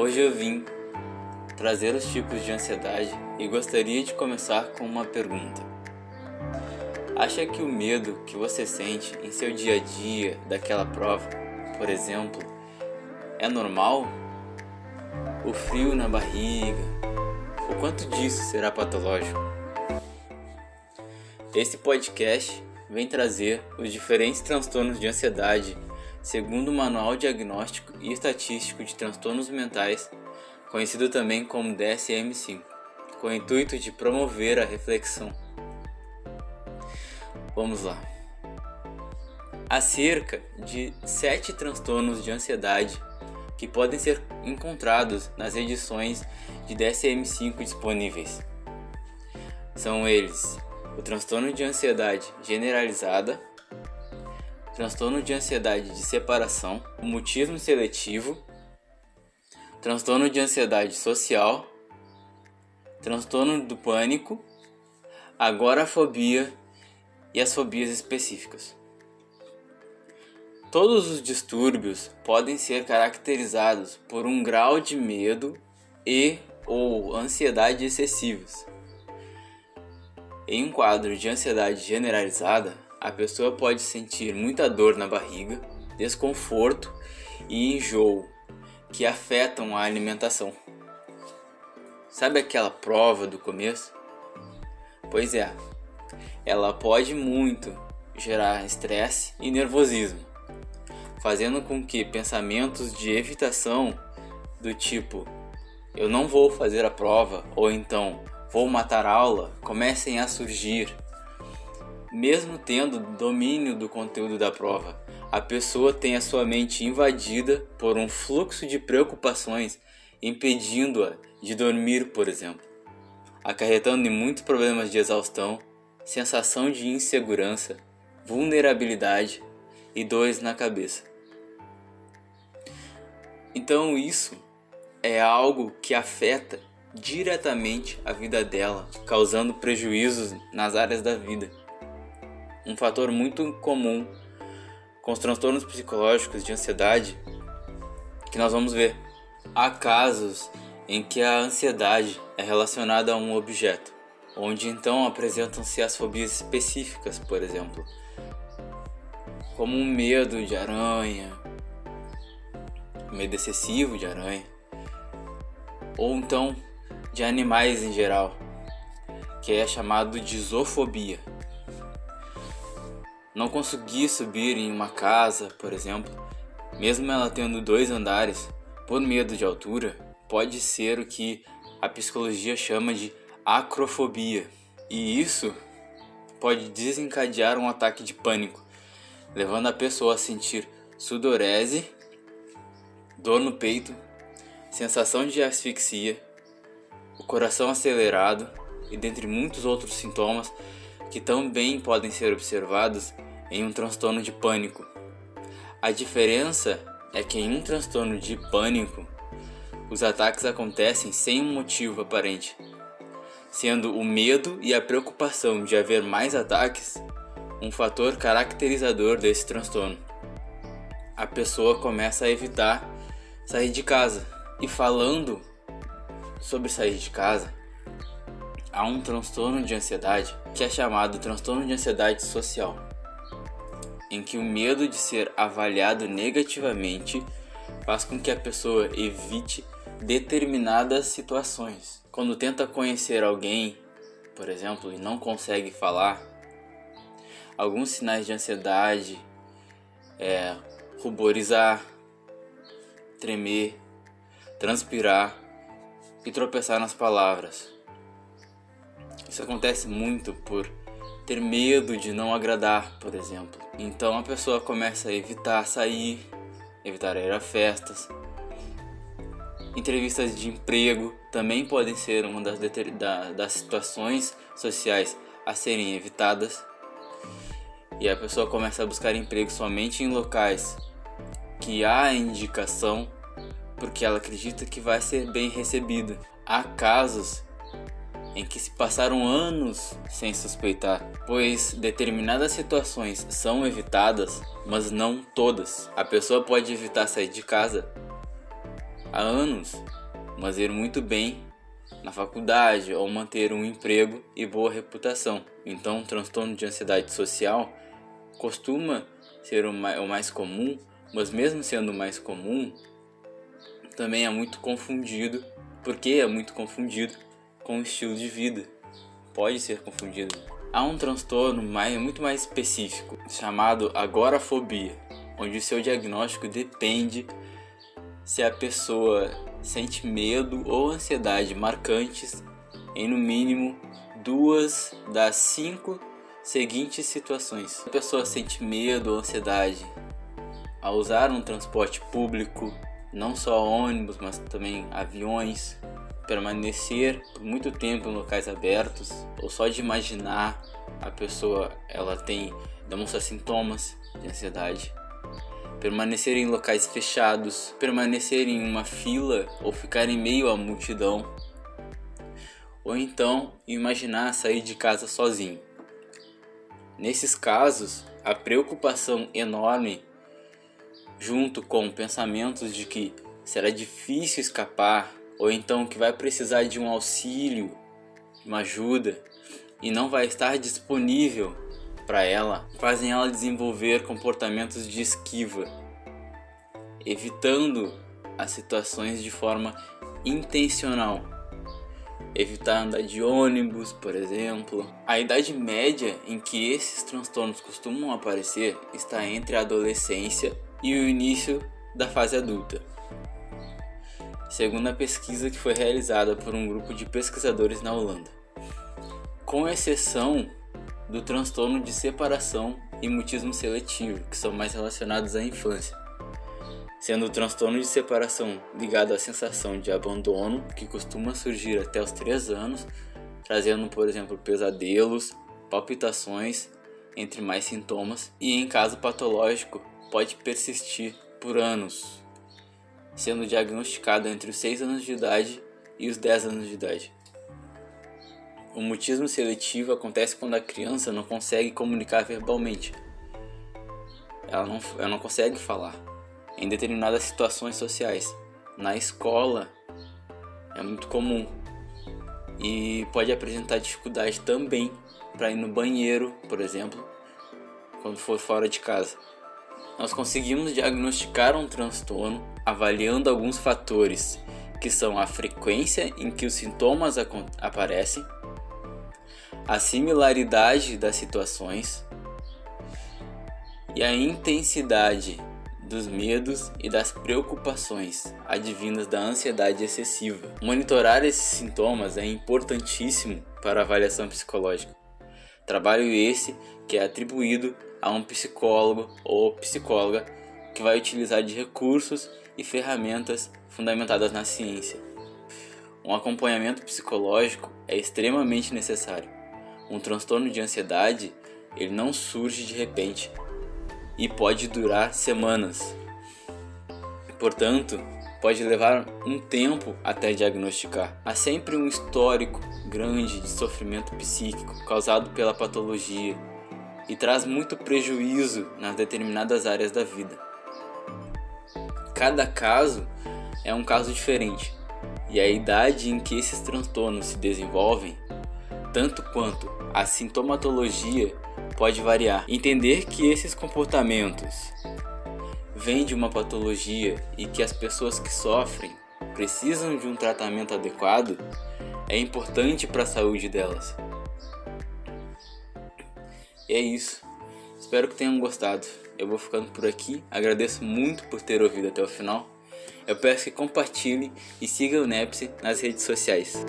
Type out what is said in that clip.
Hoje eu vim trazer os tipos de ansiedade e gostaria de começar com uma pergunta. Acha que o medo que você sente em seu dia a dia daquela prova, por exemplo, é normal? O frio na barriga? O quanto disso será patológico? Esse podcast vem trazer os diferentes transtornos de ansiedade segundo o Manual Diagnóstico e Estatístico de Transtornos Mentais, conhecido também como DSM-5, com o intuito de promover a reflexão. Vamos lá. Há cerca de sete transtornos de ansiedade que podem ser encontrados nas edições de DSM-5 disponíveis. São eles o transtorno de ansiedade generalizada, transtorno de ansiedade de separação, mutismo seletivo, transtorno de ansiedade social, transtorno do pânico, agorafobia e as fobias específicas. Todos os distúrbios podem ser caracterizados por um grau de medo e ou ansiedade excessivos. Em um quadro de ansiedade generalizada, a pessoa pode sentir muita dor na barriga, desconforto e enjoo que afetam a alimentação. Sabe aquela prova do começo? Pois é, ela pode muito gerar estresse e nervosismo, fazendo com que pensamentos de evitação do tipo eu não vou fazer a prova ou então vou matar a aula comecem a surgir mesmo tendo domínio do conteúdo da prova, a pessoa tem a sua mente invadida por um fluxo de preocupações, impedindo-a de dormir, por exemplo, acarretando em muitos problemas de exaustão, sensação de insegurança, vulnerabilidade e dores na cabeça. Então, isso é algo que afeta diretamente a vida dela, causando prejuízos nas áreas da vida um fator muito comum com os transtornos psicológicos de ansiedade que nós vamos ver. Há casos em que a ansiedade é relacionada a um objeto, onde então apresentam-se as fobias específicas, por exemplo, como um medo de aranha, medo excessivo de aranha, ou então de animais em geral, que é chamado de zoofobia não conseguir subir em uma casa, por exemplo, mesmo ela tendo dois andares, por medo de altura, pode ser o que a psicologia chama de acrofobia. E isso pode desencadear um ataque de pânico, levando a pessoa a sentir sudorese, dor no peito, sensação de asfixia, o coração acelerado e dentre muitos outros sintomas que também podem ser observados em um transtorno de pânico. A diferença é que em um transtorno de pânico, os ataques acontecem sem um motivo aparente, sendo o medo e a preocupação de haver mais ataques um fator caracterizador desse transtorno. A pessoa começa a evitar sair de casa. E falando sobre sair de casa, há um transtorno de ansiedade que é chamado transtorno de ansiedade social em que o medo de ser avaliado negativamente faz com que a pessoa evite determinadas situações. Quando tenta conhecer alguém, por exemplo, e não consegue falar, alguns sinais de ansiedade é ruborizar, tremer, transpirar e tropeçar nas palavras. Isso acontece muito por ter medo de não agradar, por exemplo. Então a pessoa começa a evitar sair, evitar ir a festas. Entrevistas de emprego também podem ser uma das, da, das situações sociais a serem evitadas. E a pessoa começa a buscar emprego somente em locais que há indicação porque ela acredita que vai ser bem recebida. Há casos em que se passaram anos sem suspeitar, pois determinadas situações são evitadas, mas não todas. A pessoa pode evitar sair de casa há anos, mas ir muito bem na faculdade ou manter um emprego e boa reputação. Então, o transtorno de ansiedade social costuma ser o mais comum, mas mesmo sendo o mais comum, também é muito confundido, porque é muito confundido com estilo de vida. Pode ser confundido. Há um transtorno mais, muito mais específico, chamado agorafobia, onde o seu diagnóstico depende se a pessoa sente medo ou ansiedade marcantes em no mínimo duas das cinco seguintes situações. A pessoa sente medo ou ansiedade ao usar um transporte público, não só ônibus, mas também aviões, permanecer por muito tempo em locais abertos, ou só de imaginar a pessoa ela tem demonstra sintomas de ansiedade. Permanecer em locais fechados, permanecer em uma fila ou ficar em meio à multidão, ou então imaginar sair de casa sozinho. Nesses casos, a preocupação enorme, junto com pensamentos de que será difícil escapar, ou então que vai precisar de um auxílio, uma ajuda, e não vai estar disponível para ela, fazem ela desenvolver comportamentos de esquiva, evitando as situações de forma intencional evitar andar de ônibus, por exemplo. A idade média em que esses transtornos costumam aparecer está entre a adolescência e o início da fase adulta. Segundo a pesquisa que foi realizada por um grupo de pesquisadores na Holanda. Com exceção do transtorno de separação e mutismo seletivo, que são mais relacionados à infância sendo o transtorno de separação ligado à sensação de abandono, que costuma surgir até os 3 anos, trazendo, por exemplo, pesadelos, palpitações, entre mais sintomas, e em caso patológico pode persistir por anos, sendo diagnosticado entre os 6 anos de idade e os 10 anos de idade. O mutismo seletivo acontece quando a criança não consegue comunicar verbalmente. Ela não, ela não consegue falar em determinadas situações sociais. Na escola é muito comum e pode apresentar dificuldade também para ir no banheiro, por exemplo, quando for fora de casa. Nós conseguimos diagnosticar um transtorno avaliando alguns fatores, que são a frequência em que os sintomas aparecem, a similaridade das situações e a intensidade dos medos e das preocupações advindas da ansiedade excessiva. Monitorar esses sintomas é importantíssimo para a avaliação psicológica. Trabalho esse que é atribuído a um psicólogo ou psicóloga que vai utilizar de recursos e ferramentas fundamentadas na ciência. Um acompanhamento psicológico é extremamente necessário. Um transtorno de ansiedade, ele não surge de repente, e pode durar semanas. Portanto, pode levar um tempo até diagnosticar. Há sempre um histórico grande de sofrimento psíquico causado pela patologia e traz muito prejuízo nas determinadas áreas da vida. Cada caso é um caso diferente e a idade em que esses transtornos se desenvolvem, tanto quanto a sintomatologia pode variar. Entender que esses comportamentos vêm de uma patologia e que as pessoas que sofrem precisam de um tratamento adequado é importante para a saúde delas. E é isso. Espero que tenham gostado. Eu vou ficando por aqui. Agradeço muito por ter ouvido até o final. Eu peço que compartilhe e siga o Nepsi nas redes sociais.